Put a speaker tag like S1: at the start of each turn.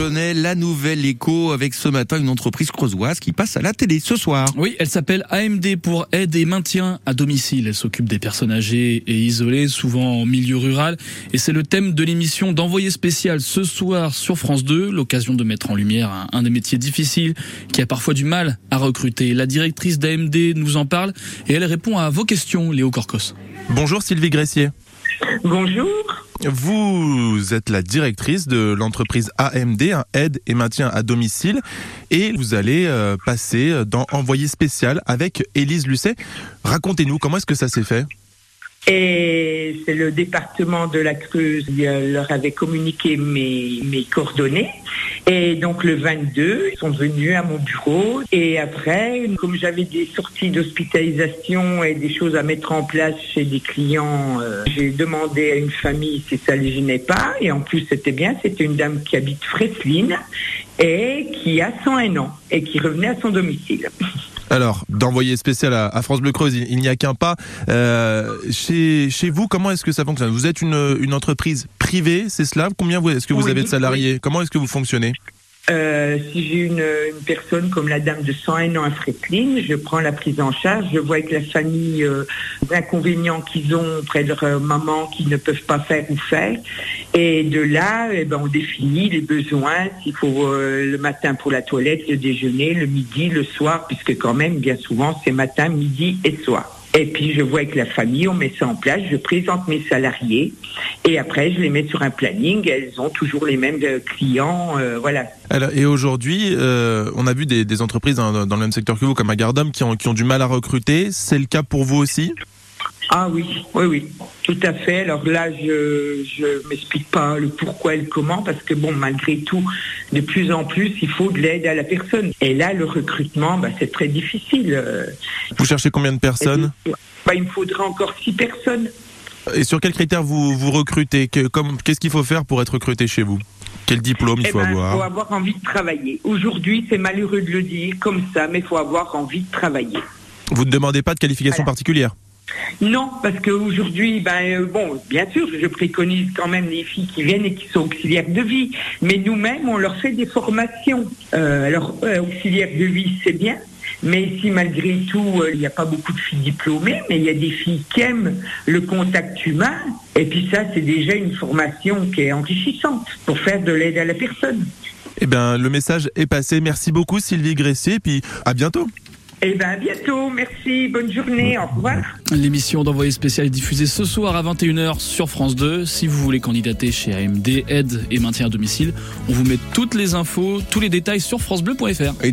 S1: la nouvelle écho avec ce matin une entreprise creusoise qui passe à la télé ce soir.
S2: Oui, elle s'appelle AMD pour aide et maintien à domicile. Elle s'occupe des personnes âgées et isolées, souvent en milieu rural. Et c'est le thème de l'émission d'envoyé spécial ce soir sur France 2. L'occasion de mettre en lumière un, un, des métiers difficiles qui a parfois du mal à recruter. La directrice d'AMD nous en parle et elle répond à vos questions, Léo Corcos.
S3: Bonjour Sylvie Gressier.
S4: Bonjour.
S3: Vous êtes la directrice de l'entreprise AMD, aide et maintien à domicile, et vous allez euh, passer dans Envoyé spécial avec Élise Lucet. Racontez-nous comment est-ce que ça s'est fait?
S4: Et c'est le département de la Creuse qui leur avait communiqué mes, coordonnées. Et donc le 22, ils sont venus à mon bureau. Et après, comme j'avais des sorties d'hospitalisation et des choses à mettre en place chez des clients, euh, j'ai demandé à une famille si ça ne les gênait pas. Et en plus, c'était bien, c'était une dame qui habite Fresline et qui a 101 ans et qui revenait à son domicile.
S3: Alors, d'envoyer spécial à, à, France Bleu Creuse, il, il n'y a qu'un pas. Euh, chez, chez vous, comment est-ce que ça fonctionne? Vous êtes une, une entreprise privée, c'est cela? Combien est-ce que vous
S4: Oui,
S3: avez de salariés?
S4: Oui.
S3: Comment est-ce que vous fonctionnez?
S4: Euh, si j'ai une, personne comme la dame de 101 ans à je prends la prise en charge, je vois avec la famille euh, les inconvénients qu'ils ont auprès de leur euh, maman qu'ils ne peuvent pas faire ou faire. Et de là, eh ben, on définit les besoins, s'il faut euh, le matin pour la toilette, le déjeuner, le midi, le soir, puisque quand même, bien souvent, c'est matin, midi et soir. Et puis je vois avec la famille, on met ça en place, je présente mes salariés et après je les mets sur un planning, elles ont toujours les mêmes euh, clients, euh, voilà.
S3: Alors, et aujourd'hui, euh, on a vu des, entreprises dans, dans, le même secteur que vous, comme Agardom, qui ont, qui ont du mal à recruter. C'est le cas pour vous aussi?
S4: Ah oui, oui, oui, tout à fait. Alors là, je je m'explique pas le pourquoi et le comment, parce que bon, malgré tout, de plus en plus, il faut de l'aide à la personne. Et là, le recrutement, bah, c'est très difficile.
S3: Vous cherchez combien de personnes?
S4: Bah, Il me faudra encore six personnes.
S3: Et sur quels critères vous, vous recrutez? Qu'est-ce qu'il faut faire pour être recruté chez vous? Quel diplôme il
S4: eh
S3: faut
S4: ben,
S3: avoir?
S4: Il faut avoir envie de travailler. Aujourd'hui, c'est malheureux de le dire comme ça, mais il faut avoir envie de travailler.
S3: Vous ne demandez pas de qualification
S4: Voilà.
S3: particulière?
S4: Non, parce qu'aujourd'hui, ben, euh, bien sûr, je préconise quand même les filles qui viennent et qui sont auxiliaires de vie, mais nous-mêmes, on leur fait des formations. Euh, alors, euh, auxiliaires de vie, c'est bien, mais ici, malgré tout, euh, il n'y a pas beaucoup de filles diplômées, mais il y a des filles qui aiment le contact humain, et puis ça, c'est déjà une formation qui est enrichissante pour faire de l'aide à la personne.
S3: Eh bien, le message est passé. Merci beaucoup, Sylvie Gressier, et puis à bientôt.
S4: Eh bien, à bientôt, merci, bonne journée, au revoir.
S2: L'émission d'envoyé spécial est diffusée ce soir à 21h sur France 2. Si vous voulez candidater chez AMD, aide et maintien à domicile, on vous met toutes les infos, tous les détails sur francebleu.fr.